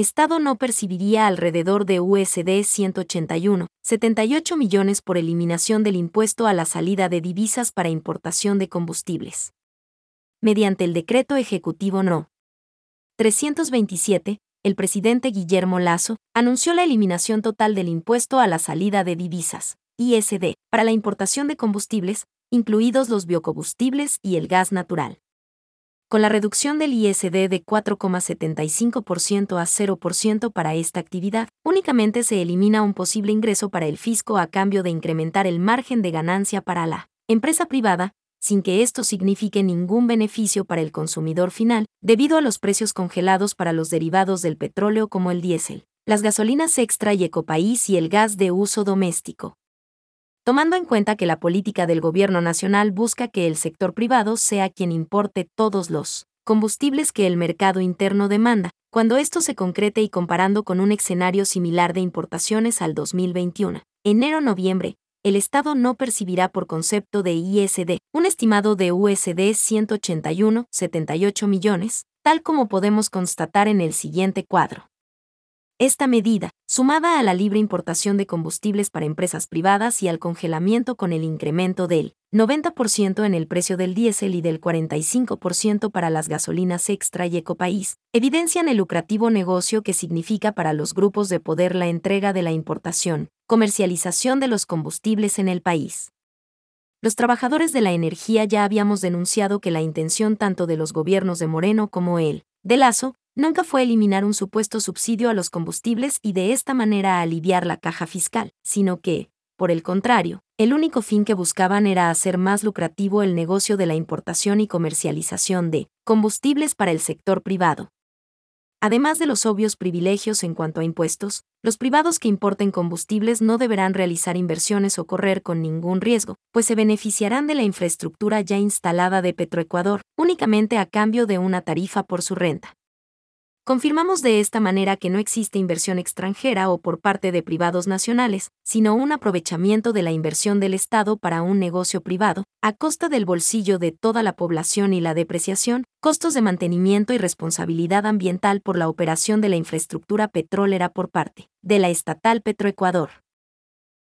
Estado no percibiría alrededor de USD 181, 78 millones por eliminación del impuesto a la salida de divisas para importación de combustibles. Mediante el decreto ejecutivo No. 327, el presidente Guillermo Lazo anunció la eliminación total del impuesto a la salida de divisas, ISD, para la importación de combustibles, incluidos los biocombustibles y el gas natural. Con la reducción del ISD de 4,75% a 0% para esta actividad, únicamente se elimina un posible ingreso para el fisco a cambio de incrementar el margen de ganancia para la empresa privada, sin que esto signifique ningún beneficio para el consumidor final, debido a los precios congelados para los derivados del petróleo como el diésel, las gasolinas extra y ecopaís y el gas de uso doméstico. Tomando en cuenta que la política del gobierno nacional busca que el sector privado sea quien importe todos los combustibles que el mercado interno demanda, cuando esto se concrete y comparando con un escenario similar de importaciones al 2021. Enero-noviembre, el Estado no percibirá por concepto de ISD un estimado de USD 181,78 millones, tal como podemos constatar en el siguiente cuadro. Esta medida, sumada a la libre importación de combustibles para empresas privadas y al congelamiento con el incremento del 90% en el precio del diésel y del 45% para las gasolinas extra y ecopaís, evidencian el lucrativo negocio que significa para los grupos de poder la entrega de la importación, comercialización de los combustibles en el país. Los trabajadores de la energía ya habíamos denunciado que la intención tanto de los gobiernos de Moreno como él, de Lazo, nunca fue eliminar un supuesto subsidio a los combustibles y de esta manera aliviar la caja fiscal, sino que, por el contrario, el único fin que buscaban era hacer más lucrativo el negocio de la importación y comercialización de combustibles para el sector privado. Además de los obvios privilegios en cuanto a impuestos, los privados que importen combustibles no deberán realizar inversiones o correr con ningún riesgo, pues se beneficiarán de la infraestructura ya instalada de Petroecuador, únicamente a cambio de una tarifa por su renta. Confirmamos de esta manera que no existe inversión extranjera o por parte de privados nacionales, sino un aprovechamiento de la inversión del Estado para un negocio privado, a costa del bolsillo de toda la población y la depreciación, costos de mantenimiento y responsabilidad ambiental por la operación de la infraestructura petrolera por parte de la estatal Petroecuador.